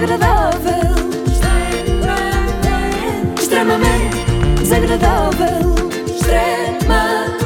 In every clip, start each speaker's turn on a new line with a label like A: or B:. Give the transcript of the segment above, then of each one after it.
A: desagradável. Extremamente desagradável. Extremamente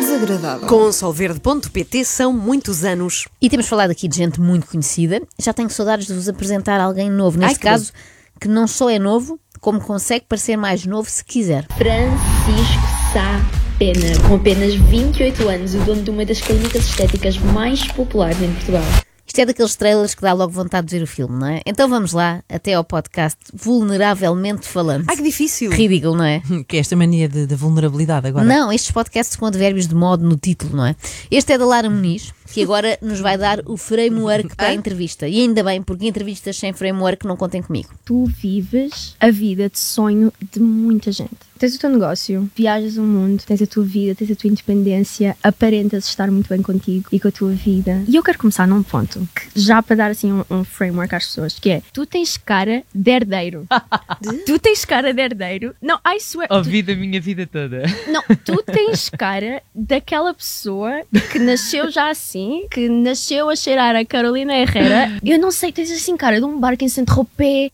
A: desagradável.
B: Com solverde.pt são muitos anos.
C: E temos falado aqui de gente muito conhecida. Já tenho saudades de vos apresentar alguém novo. Neste
B: que
C: caso, que não só é novo, como consegue parecer mais novo se quiser.
D: Francisco Sá Pena, com apenas 28 anos, o dono de uma das clínicas estéticas mais populares em Portugal.
C: Isto é daqueles trailers que dá logo vontade de ver o filme, não é? Então vamos lá, até ao podcast Vulneravelmente Falando.
B: Ai, que difícil.
C: Ridículo, não é?
E: Que é esta mania de, de vulnerabilidade agora.
C: Não, estes podcasts com advérbios de modo no título, não é? Este é da Lara Muniz, que agora nos vai dar o framework para a entrevista. E ainda bem, porque entrevistas sem framework não contem comigo.
F: tu vives a vida de sonho de muita gente. Tens o teu negócio, viajas o mundo, tens a tua vida, tens a tua independência, aparentas estar muito bem contigo e com a tua vida. E eu quero começar num ponto, que já para dar assim um, um framework às pessoas, que é, tu tens cara de herdeiro. tu tens cara de herdeiro. Não, I swear. tu-
E: Ouvi da minha vida toda.
F: não, tu tens cara daquela pessoa que nasceu já assim, que nasceu a cheirar a Carolina Herrera. Eu não sei, tens assim cara de um barco em Saint-Tropez.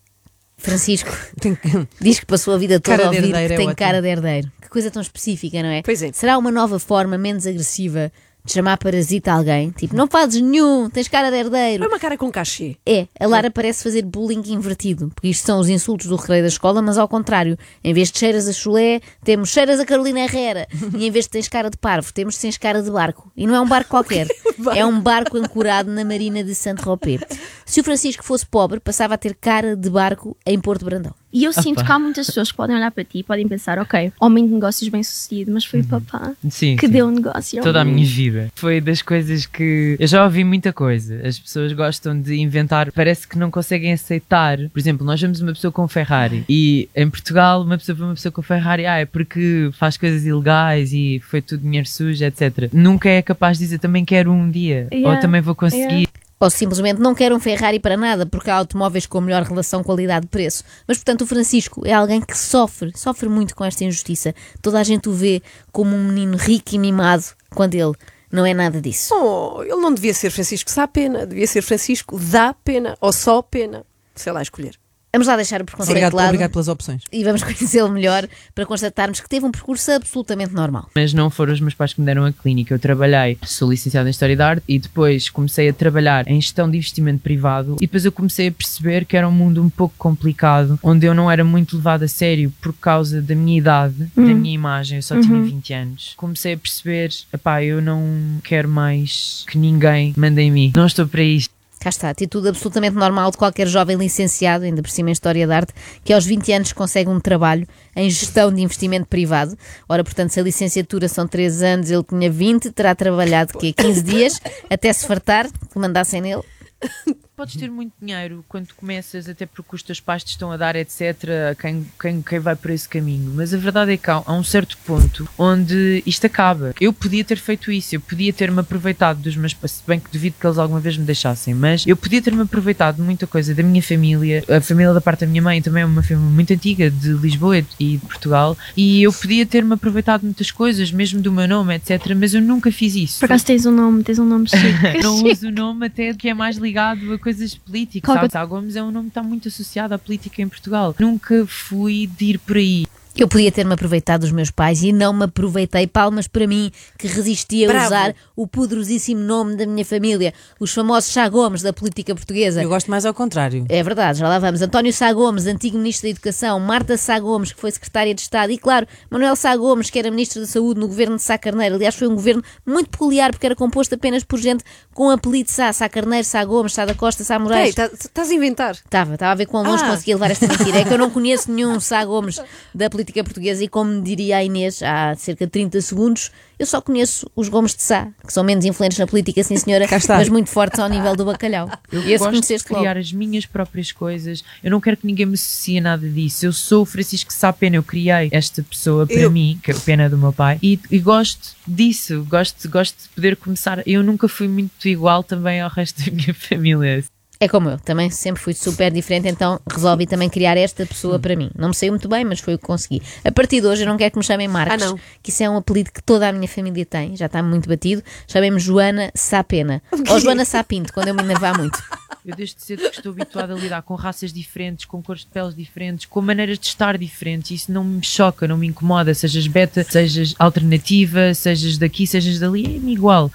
C: Francisco
E: Tem que-
C: diz que passou a vida toda
E: Cara
C: a ouvir que
E: é
C: tem
E: ótimo.
C: cara de herdeiro. Que coisa tão específica, não é?
B: Pois é.
C: Será uma nova forma menos agressiva de chamar parasita a alguém? Tipo, não fazes nenhum, tens cara de herdeiro.
B: É uma cara com cachê.
C: É, a Lara parece fazer bullying invertido, porque isto são os insultos do recreio da escola, mas ao contrário, em vez de cheiras a chulé, temos cheiras a Carolina Herrera, e em vez de tens cara de parvo, temos tens cara de barco. E não é um barco qualquer, é um barco ancorado na marina de Saint-Tropez. Se o Francisco fosse pobre, passava a ter cara de barco em Porto Brandão.
F: E eu sinto que há muitas pessoas que podem olhar para ti e podem pensar, ok, homem de negócios bem sucedido, mas foi o papá
E: Sim,
F: que
E: sim.
F: deu o negócio. ao
E: Toda a minha vida. Foi das coisas que. Eu já ouvi muita coisa. As pessoas gostam de inventar, parece que não conseguem aceitar. Por exemplo, nós vemos uma pessoa com Ferrari e em Portugal, uma pessoa vê uma pessoa com Ferrari, ah, é porque faz coisas ilegais e foi tudo dinheiro sujo, etc. Nunca é capaz de dizer também quero um dia
F: Yeah,
E: ou também vou conseguir.
C: Ou simplesmente não quer um Ferrari para nada, porque há automóveis com melhor relação qualidade-preço. Mas, portanto, o Francisco é alguém que sofre, sofre muito com esta injustiça. Toda a gente o vê como um menino rico e mimado, quando ele não é nada disso.
B: Oh, ele não devia ser Francisco Sá Pena, devia ser Francisco Dá Pena, ou só Pena. Sei lá escolher.
C: Vamos lá deixar o preconceito
E: Obrigado,
C: de lado
E: obrigado pelas opções.
C: e vamos conhecê-lo melhor para constatarmos que teve um percurso absolutamente normal.
E: mas não foram os meus pais que me deram a clínica. Eu trabalhei, sou licenciada em História da Arte e depois comecei a trabalhar em gestão de investimento privado e depois eu comecei a perceber que era um mundo um pouco complicado, onde eu não era muito levado a sério por causa da minha idade, da minha imagem, eu só tinha 20 anos. Comecei a perceber, epá, eu não quero mais que ninguém mande em mim. Não estou para isto.
C: Cá está, atitude absolutamente normal de qualquer jovem licenciado, ainda por cima em História da Arte, que aos 20 anos consegue um trabalho em gestão de investimento privado. Ora, portanto, se a licenciatura são 3 anos, ele tinha 20, terá trabalhado que 15 dias, até se fartar, que mandassem nele.
E: Podes ter muito dinheiro quando começas, até porque os teus pais te estão a dar, etc., quem, quem, quem vai por esse caminho. Mas a verdade é que há, há um certo ponto onde isto acaba. Eu podia ter feito isso, eu podia ter-me aproveitado dos meus pais, se bem que duvido que eles alguma vez me deixassem, mas eu podia ter-me aproveitado de muita coisa da minha família. A família da parte da minha mãe também é uma família muito antiga, de Lisboa e de Portugal, e eu podia ter-me aproveitado de muitas coisas, mesmo do meu nome, etc., mas eu nunca fiz isso.
F: Por acaso tens um nome, tens um nome chique.
E: não uso o nome até que é mais ligado a coisas políticas. Sabe? Sá Gomes é um nome que está muito associado à política em Portugal. Nunca fui de ir por aí.
C: Eu podia ter-me aproveitado dos meus pais e não me aproveitei. Palmas para mim, que resisti a
B: Bravo.
C: usar o poderosíssimo nome da minha família, os famosos Chá Gomes da política portuguesa.
E: Eu gosto mais ao contrário.
C: É verdade, já lá vamos. António Sá Gomes, antigo Ministro da Educação, Marta Sá Gomes, que foi Secretária de Estado, e claro, Manuel Sá Gomes, que era Ministro da Saúde no governo de Sá Carneiro. Aliás, foi um governo muito peculiar, porque era composto apenas por gente com apelido Sá, Sá Carneiro, Sá Gomes, Sá da Costa, Sá
B: Ei,
C: Moraes.
B: tá- estás a inventar.
C: Estava, estava a ver quão longe
B: Ah.
C: conseguia levar esta mentira. É que eu não conheço nenhum Sá Gomes da política portuguesa e, como diria a Inês há cerca de 30 segundos, eu só conheço os Gomes de Sá, que são menos influentes na política, sim senhora, mas muito fortes ao nível do bacalhau.
E: Eu
C: esse
E: gosto de
C: conheceste logo.
E: criar as minhas próprias coisas. Eu não quero que ninguém me associe a nada disso. Eu sou o Francisco Sá Pena. Eu criei esta pessoa para
B: Eu-
E: mim, que é a pena do meu pai, e, e gosto disso. Gosto, gosto de poder começar. Eu nunca fui muito igual também ao resto da minha família.
C: É como eu, também sempre fui super diferente, então resolvi também criar esta pessoa para mim. Não me saiu muito bem, mas foi o que consegui. A partir de hoje eu não quero que me chamem Marcos,
B: Ah, não.
C: que isso é um apelido que toda a minha família tem, já está muito batido. Chamem-me Joana Sapena. Ou Joana Sapinto, quando eu me enervar muito.
E: Eu desde cedo que estou habituada a lidar com raças diferentes, com cores de peles diferentes, com maneiras de estar diferentes. Isso não me choca, não me incomoda. Sejas beta, sejas alternativa, sejas daqui, sejas dali, é-me igual.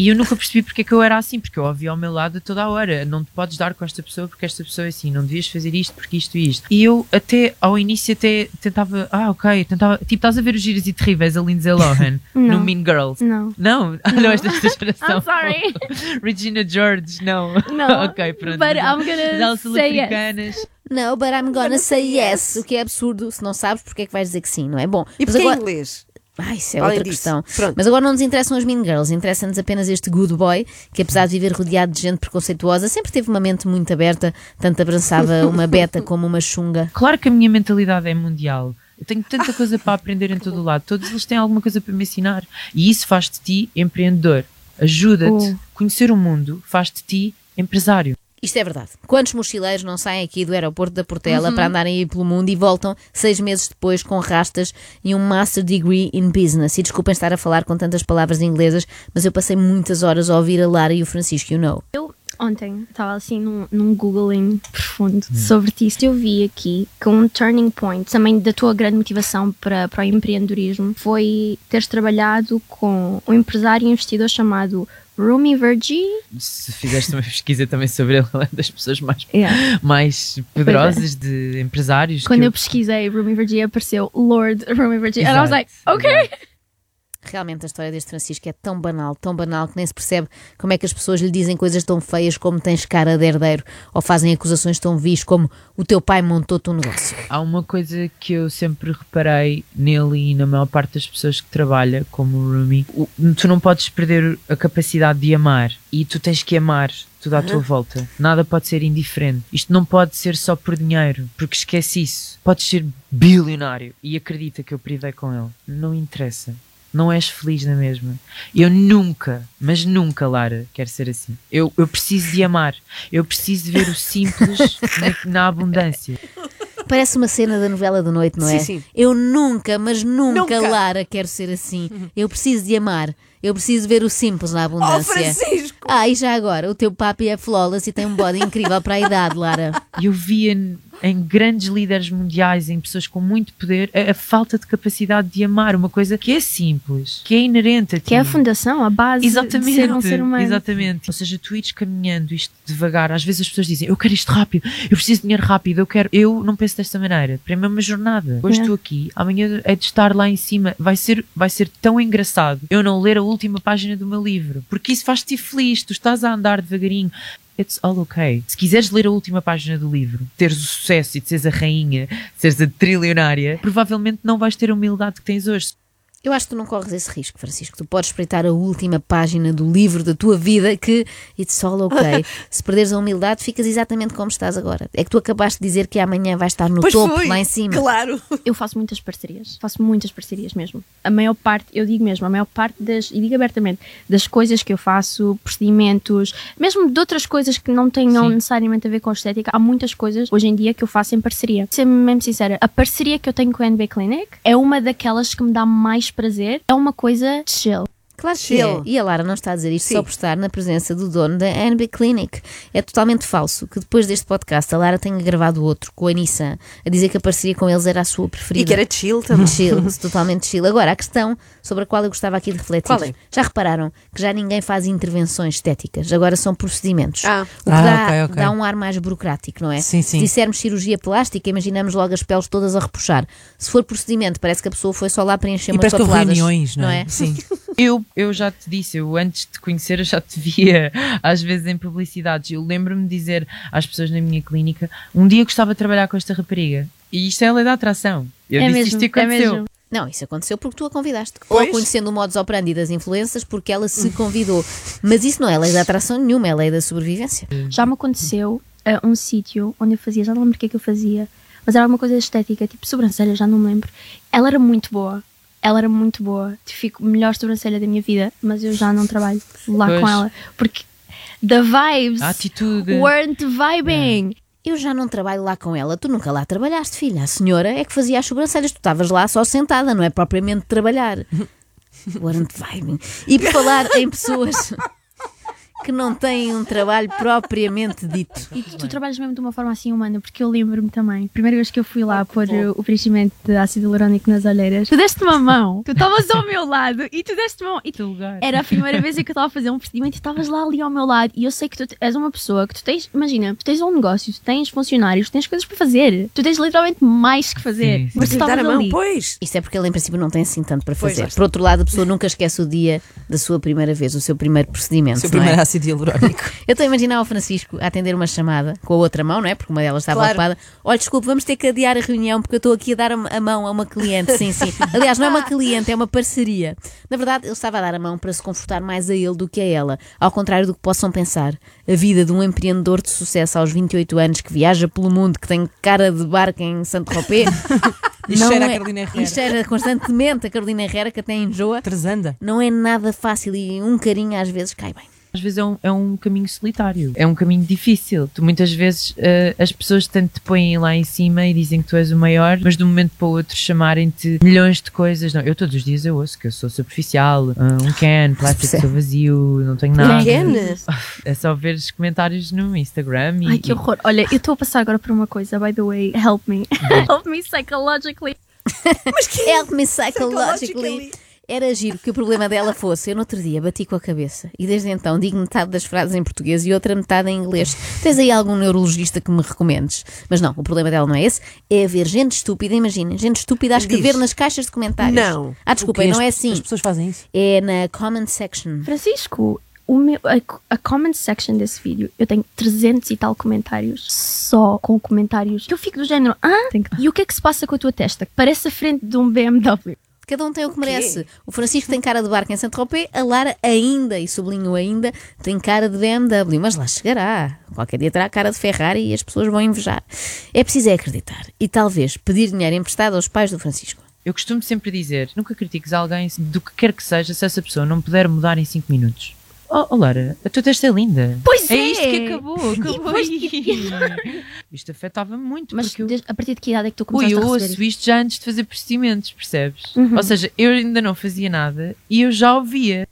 E: E eu nunca percebi porque é que eu era assim, porque eu ouvia ao meu lado a toda a hora. Não te podes dar com esta pessoa porque esta pessoa é assim, não devias fazer isto porque isto e isto. E eu até, ao início, até tentava, ah, ok, tentava, tipo, estás a ver os giros e terríveis a Lindsay Lohan no
F: Não.
E: Mean Girls.
F: Não.
E: Não, não, és desta geração.
F: I'm sorry.
E: Regina George, não.
F: Não.
E: ok, pronto.
F: But I'm gonna say yes.
C: No, but I'm gonna say yes. O que é absurdo, se não sabes, porque é que vais dizer que sim, não é? Bom,
B: E porque é
C: agora.
B: inglês?
C: Ah, isso é
B: Além
C: outra
B: disso,
C: questão.
B: pronto.
C: Mas agora não nos interessam as Mean Girls, interessa-nos apenas este good boy, que apesar de viver rodeado de gente preconceituosa, sempre teve uma mente muito aberta, tanto abraçava uma beta como uma chunga.
E: Claro que a minha mentalidade é mundial. Eu tenho tanta coisa para aprender em todo o lado. Todos eles têm alguma coisa para me ensinar. E isso faz de ti empreendedor. Ajuda-te.
F: Oh.
E: Conhecer o mundo faz de ti empresário.
C: Isto é verdade. Quantos mochileiros não saem aqui do aeroporto da Portela para andarem aí pelo mundo e voltam seis meses depois com rastas e um Master Degree in Business? E desculpem estar a falar com tantas palavras inglesas, mas eu passei muitas horas a ouvir a Lara e o Francisco, you know.
F: Eu ontem estava assim num, num googling profundo sobre ti. Eu vi aqui que um turning point também da tua grande motivação para, para o empreendedorismo foi teres trabalhado com um empresário e investidor chamado Rumi Vergi.
E: Se fizeste uma pesquisa também sobre ele, é das pessoas mais,
F: Yeah.
E: mais poderosas de empresários.
F: Quando
E: que
F: eu pesquisei Rumi Vergi apareceu Lord Rumi Vergi. And I was like, ok.
C: Realmente a história deste Francisco é tão banal, tão banal que nem se percebe como é que as pessoas lhe dizem coisas tão feias como tens cara de herdeiro ou fazem acusações tão vis como o teu pai montou-te um negócio.
E: Há uma coisa que eu sempre reparei nele e na maior parte das pessoas que trabalha, como o Rumi, tu não podes perder a capacidade de amar e tu tens que amar tudo à tua volta. Nada pode ser indiferente. Isto não pode ser só por dinheiro, porque esquece isso. Podes ser bilionário e acredita que eu privei com ele. Não interessa. Não és feliz na mesma. Eu nunca, mas nunca, Lara, quero ser assim. Eu, eu preciso de amar. Eu preciso de ver o simples na, na abundância.
C: Parece uma cena da novela da noite, não é?
B: Sim, sim.
C: Eu nunca, mas nunca,
B: Nunca.
C: Lara, quero ser assim. Eu preciso de amar. Eu preciso ver o simples na
B: Oh,
C: abundância.
B: Francisco!
C: ah, e já agora, o teu papi é flawless e tem um body incrível para a idade, Lara.
E: E eu via em grandes líderes mundiais, em pessoas com muito poder, a, a falta de capacidade de amar, uma coisa que é simples, que é inerente a ti.
F: Que é a fundação, a base
E: Exatamente,
F: de ser um ser humano.
E: exatamente. Ou seja, tu ires caminhando isto devagar, às vezes as pessoas dizem, eu quero isto rápido, eu preciso de dinheiro rápido, eu quero. Eu não penso desta maneira. Para mim é uma jornada. Hoje
F: É.
E: estou aqui, amanhã é de estar lá em cima. Vai ser, vai ser tão engraçado eu não ler a última página do meu livro, porque isso faz-te feliz, tu estás a andar devagarinho. It's all okay. Se quiseres ler a última página do livro, teres o sucesso e de seres a rainha, seres a trilionária, provavelmente não vais ter a humildade que tens hoje.
C: Eu acho que tu não corres esse risco, Francisco. Tu podes espreitar a última página do livro da tua vida que it's all okay. Se perderes a humildade, ficas exatamente como estás agora. É que tu acabaste de dizer que amanhã vais estar no
B: Pois
C: topo,
B: foi,
C: lá em cima.
B: Claro.
F: Eu faço muitas parcerias. Faço muitas parcerias mesmo. A maior parte, eu digo mesmo, a maior parte das, e digo abertamente, das coisas que eu faço, procedimentos, mesmo de outras coisas que não tenham
E: Sim.
F: necessariamente a ver com estética, há muitas coisas hoje em dia que eu faço em parceria. Ser mesmo sincera, a parceria que eu tenho com a NB Clinic é uma daquelas que me dá mais prazer. É uma coisa chill.
C: Claro que é.
B: Chill.
C: E a Lara não está a dizer isto
B: Sim.
C: só por estar na presença do dono da NB Clinic. É totalmente falso que depois deste podcast a Lara tenha gravado outro com a Nissan a dizer que a parceria com eles era a sua preferida.
B: E que era chill também.
C: Chill, totalmente chill. Agora, a questão sobre a qual eu gostava aqui de refletir.
B: Qual é?
C: Já repararam que já ninguém faz intervenções estéticas, agora são procedimentos.
B: Ah.
C: O que
G: Ah,
C: dá,
G: ok, ok.
C: dá um ar mais burocrático, não é?
G: Sim, sim.
C: Se dissermos cirurgia plástica, imaginamos logo as peles todas a repuxar. Se for procedimento, parece que a pessoa foi só lá preencher
G: E
C: umas
G: parece que houve
C: papeladas.
G: reuniões, não é? Sim.
E: Eu, eu já te disse, eu antes de te conhecer, eu já te via às vezes em publicidades. Eu lembro-me de dizer às pessoas na minha clínica: um dia gostava de trabalhar com esta rapariga. E isto é a lei da atração. Eu
F: é
E: disse
F: mesmo,
E: isto e
F: é
E: aconteceu.
F: mesmo.
C: Não, isso aconteceu porque tu a convidaste.
B: Pois.
C: Ou conhecendo o modus operandi das influências porque ela se convidou. Mas isso não é lei da atração nenhuma, é lei da sobrevivência.
F: Já me aconteceu a um sítio onde eu fazia, já não lembro o que é que eu fazia, mas era alguma coisa estética, tipo sobrancelha, já não me lembro. Ela era muito boa. Ela era muito boa. Fico melhor sobrancelha da minha vida, mas eu já não trabalho lá
E: Pois.
F: com ela. Porque the vibes
E: A atitude.
F: weren't vibing.
C: Eu já não trabalho lá com ela, tu nunca lá trabalhaste, filha. A senhora é que fazia as sobrancelhas, tu estavas lá só sentada, não é propriamente trabalhar. Warrant vibing. E por falar em pessoas. Que não têm um trabalho propriamente dito.
F: E tu, tu trabalhas mesmo de uma forma assim humana, porque eu lembro-me também, primeira vez que eu fui lá pôr uh, o preenchimento de ácido hialurônico nas olheiras, tu deste uma mão, tu estavas ao meu lado e tu deste uma mão. E
E: lugar.
F: era a primeira vez em que eu estava a fazer um procedimento e estavas lá ali ao meu lado. E eu sei que tu és uma pessoa que tu tens, imagina, tu tens um negócio, tu tens funcionários, tu tens coisas para fazer. Tu tens literalmente mais que fazer.
E: Sim, sim.
F: Mas tu estavas
B: a mão,
F: ali.
B: pois.
C: Isso é porque ele, em princípio, não tem assim tanto para
B: Pois,
C: fazer.
B: está.
C: Por outro lado, a pessoa nunca esquece o dia da sua primeira vez, o seu primeiro procedimento.
G: Seu
C: não é?
G: Ácido hialurónico.
C: Eu estou a imaginar o Francisco a atender uma chamada com a outra mão, não é? Porque uma delas estava
B: Claro.
C: ocupada. Olha, desculpe, vamos ter que adiar a reunião porque eu estou aqui a dar a a mão a uma cliente. Sim, sim. Aliás, não é uma cliente, é uma parceria. Na verdade, ele estava a dar a mão para se confortar mais a ele do que a ela. Ao contrário do que possam pensar. A vida de um empreendedor de sucesso aos 28 anos que viaja pelo mundo, que tem cara de barco em Santo Tropez.
G: E
C: não
G: cheira a
C: é-
G: Carolina Herrera.
C: E cheira constantemente a Carolina Herrera, que até enjoa.
G: Tresanda.
C: Não é nada fácil e um carinho às vezes cai bem.
E: Às vezes é um, é um caminho solitário, é um caminho difícil. Tu muitas vezes eh, as pessoas tanto te põem lá em cima e dizem que tu és o maior, mas de um momento para o outro chamarem-te milhões de coisas. Não, eu todos os dias eu ouço que eu sou superficial, ah, um can, plástico sou vazio, não tenho nada.
B: Ken?
E: É só ver os comentários no Instagram e,
F: Ai, que horror. Olha, eu estou a passar agora por uma coisa, by the way, help me. help me psychologically.
C: Help me psychologically. Era giro que o problema dela fosse. Eu no outro dia bati com a cabeça e desde então digo metade das frases em português e outra metade em inglês. Tens aí algum neurologista que me recomendes? Mas não, o problema dela não é esse. É haver gente estúpida, imaginem, gente estúpida a escrever
B: Diz.
C: nas caixas de comentários.
B: Não.
C: Ah,
G: quê?
C: não é
G: As-
C: assim.
G: As pessoas fazem isso.
C: É na comment section.
F: Francisco, o meu, a, a comment section desse vídeo, eu tenho 300 e tal comentários só com comentários que eu fico do género, ah, e o que é que se passa com a tua testa? Parece a frente de um BMW.
C: Cada um tem o que merece. O Francisco tem cara de barco em Saint-Tropez, a Lara ainda, e sublinho ainda, tem cara de BMW, mas lá chegará. Qualquer dia terá cara de Ferrari e as pessoas vão invejar. É preciso é acreditar e talvez pedir dinheiro emprestado aos pais do Francisco.
E: Eu costumo sempre dizer: nunca critiques alguém do que quer que seja se essa pessoa não puder mudar em 5 minutos. Oh, oh Lara, a tua testa é linda.
F: Pois
E: é.
F: é.
E: isto que acabou, acabou
F: depois-
E: aí. Isto afetava muito,
F: Mas
E: porque eu...
F: a partir de que idade é que tu
E: Ui,
F: começaste
E: eu
F: a receber
E: ouço isto já antes de fazer procedimentos, percebes? Ou seja, eu ainda não fazia nada e eu já ouvia.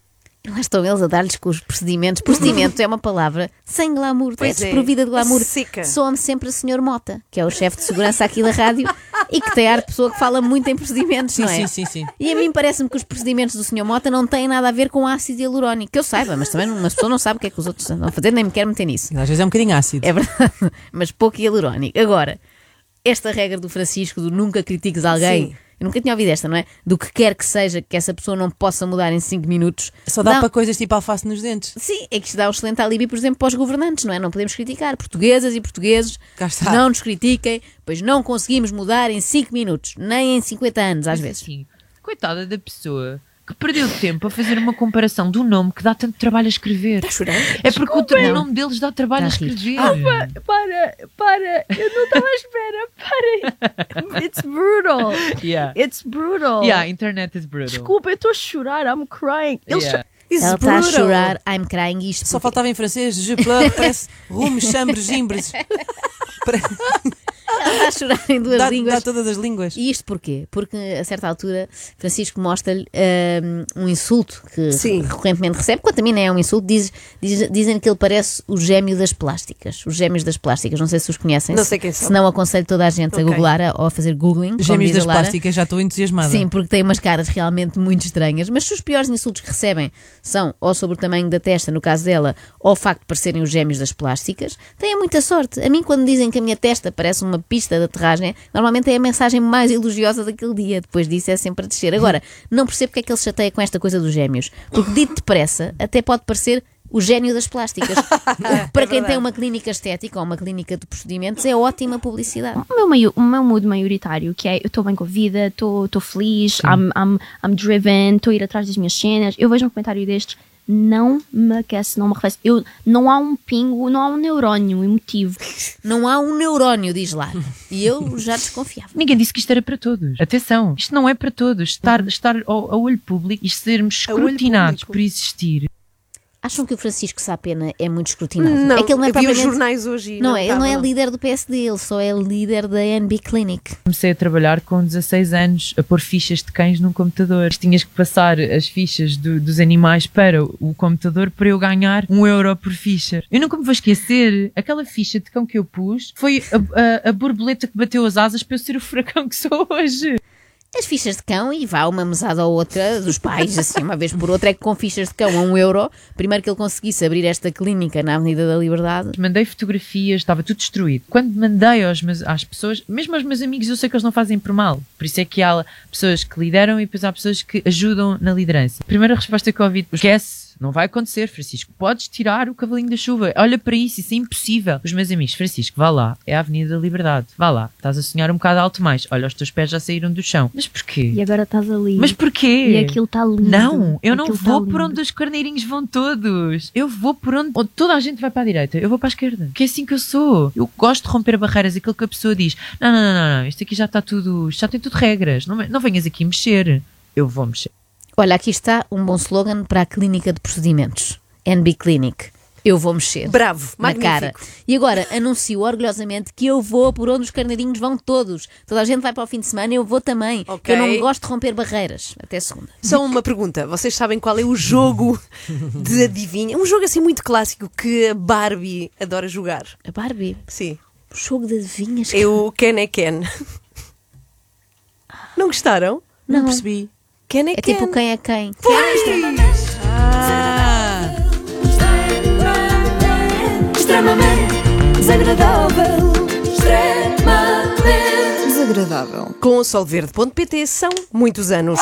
C: Lá estão eles a dar-lhes com os procedimentos. Procedimento é uma palavra sem glamour, é
B: Pois é.
C: desprovida de glamour.
B: Seca.
C: Soa-me sempre a Sr. Mota, que é o chefe de segurança aqui da rádio e que tem ar de pessoa que fala muito em procedimentos,
G: Sim,
C: não é?
G: sim, sim, sim.
C: E a mim parece-me que os procedimentos do Sr. Mota não têm nada a ver com ácido hialurónico. Que eu saiba, mas também uma pessoa não sabe o que é que os outros andam a fazer, nem me quero meter nisso.
G: Às vezes é um bocadinho ácido.
C: É verdade, mas pouco hialurónico. Agora, esta regra do Francisco do nunca critiques alguém,
B: Sim.
C: Eu nunca tinha ouvido esta, não é? Do que quer que seja que essa pessoa não possa mudar em 5 minutos.
G: Só dá
C: Dá-
G: para coisas tipo alface nos dentes.
C: Sim, é que isto dá um excelente alibi, por exemplo, para os governantes, não é? Não podemos criticar. Portuguesas e portugueses, não nos critiquem, pois não conseguimos mudar em 5 minutos, nem em 50 anos, às
E: Mas
C: vezes.
E: assim, coitada da pessoa que perdeu tempo a fazer uma comparação do nome que dá tanto trabalho a escrever.
B: Está chorando?
E: É porque o nome deles dá trabalho a
C: Está a rir.
E: escrever.
F: Para, para, eu não estava à espera, para. It's brutal.
E: yeah.
F: It's brutal.
E: yeah, internet is brutal.
F: Desculpa, eu estou a chorar, I'm crying. Eles
E: Yeah.
B: Isso
C: Ela está a chorar, I'm crying isto.
G: Só
C: porque-
G: faltava em francês, je pleure, parece rumo, chambre, gimbres.
C: A chorar em duas
G: Dá,
C: línguas.
G: dá todas as línguas.
C: E isto porquê? Porque a certa altura Francisco mostra-lhe um, um insulto que
B: Sim.
C: recorrentemente recebe, quando também não é um insulto, diz, diz- dizem que ele parece o gêmeo das plásticas. Os gêmeos das plásticas, não sei se os conhecem.
B: Não
C: se-
B: sei quem são.
C: Se não, aconselho toda a gente
B: Ok.
C: a googlar a- ou a fazer googling.
G: Gêmeos
C: a
G: das plásticas, já estou entusiasmada.
C: Sim, porque têm umas caras realmente muito estranhas. Mas se os piores insultos que recebem são ou sobre o tamanho da testa, no caso dela, ou o facto de parecerem os gêmeos das plásticas, têm muita sorte. A mim, quando dizem que a minha testa parece uma pista de aterragem, normalmente é a mensagem mais elogiosa daquele dia. Depois disso é sempre a descer. Agora, não percebo porque é que ele se chateia com esta coisa dos gêmeos. Porque dito depressa, até pode parecer. O gênio das plásticas. Para quem tem uma clínica estética ou uma clínica de procedimentos é ótima publicidade.
F: o meu, maio- o meu mood maioritário, que é eu estou bem com a vida, estou estou feliz, I'm, I'm, I'm driven, estou a ir atrás das minhas cenas. Eu vejo um comentário destes, não me aquece, não me arrefece. Eu, não há um pingo, não há um neurónio emotivo.
C: Não há um neurónio, diz lá. E eu já desconfiava.
E: Ninguém disse que isto era para todos. Atenção, isto não é para todos. Estar, estar ao, ao olho público e sermos escrutinados por existir.
C: Acham que o Francisco Sapena é muito escrutinado?
B: Não,
C: é que ele não é
B: eu vi os jornais hoje e
C: Não, é, ele não é líder do PSD, ele só é líder da NB Clinic.
E: Comecei a trabalhar com 16 anos a pôr fichas de cães num computador. Tinhas que passar as fichas do- dos animais para o computador para eu ganhar um euro por ficha. Eu nunca me vou esquecer, aquela ficha de cão que eu pus foi a, a- a borboleta que bateu as asas para eu ser o furacão que sou hoje.
C: As fichas de cão e vá uma mesada ou outra dos pais, assim, uma vez por outra, é que com fichas de cão a um euro, primeiro que ele conseguisse abrir esta clínica na Avenida da Liberdade.
E: Mandei fotografias, estava tudo destruído. Quando mandei aos meus, às pessoas, mesmo aos meus amigos, eu sei que eles não fazem por mal. Por isso é que há pessoas que lideram e depois há pessoas que ajudam na liderança. Primeira resposta que eu ouvi, esquece, não vai acontecer, Francisco. Podes tirar o cavalinho da chuva. Olha para isso, isso é impossível. Os meus amigos, Francisco, vá lá, é a Avenida da Liberdade. Vá lá, estás a sonhar um bocado alto mais. Olha, os teus pés já saíram do chão. Mas porquê?
F: E agora estás ali.
E: Mas porquê?
F: E aquilo está lindo.
E: Não, eu não
F: Aquilo tá
E: vou
F: lindo.
E: por onde os carneirinhos vão todos. Eu vou por onde, onde toda a gente vai para a direita. Eu vou para a esquerda. Que é assim que eu sou. Eu gosto de romper barreiras. Aquilo que a pessoa diz: não, não, não, não, não isto aqui já está tudo, isto já tem tudo regras. Não, não venhas aqui mexer. Eu vou mexer.
C: Olha, aqui está um bom slogan para a Clínica de Procedimentos. NB Clinic. Eu vou mexer.
B: Bravo,
C: na
B: magnífico.
C: cara. E agora anuncio orgulhosamente que eu vou por onde os carneirinhos vão todos. Toda a gente vai para o fim de semana, eu vou também.
B: Ok.
C: Que eu não gosto de romper barreiras. Até segunda.
B: Só uma pergunta. Vocês sabem qual é o jogo de adivinha? Um jogo assim muito clássico que a Barbie adora jogar.
C: A Barbie,
B: Sim.
C: o jogo de adivinhas.
B: É o Ken é Ken. Não gostaram?
C: Não.
B: percebi. Ken é,
C: É
B: Ken.
C: tipo quem é quem.
G: Ah,
A: Extremamente desagradável. Extremamente desagradável.
B: Com o solverde.pt são muitos anos.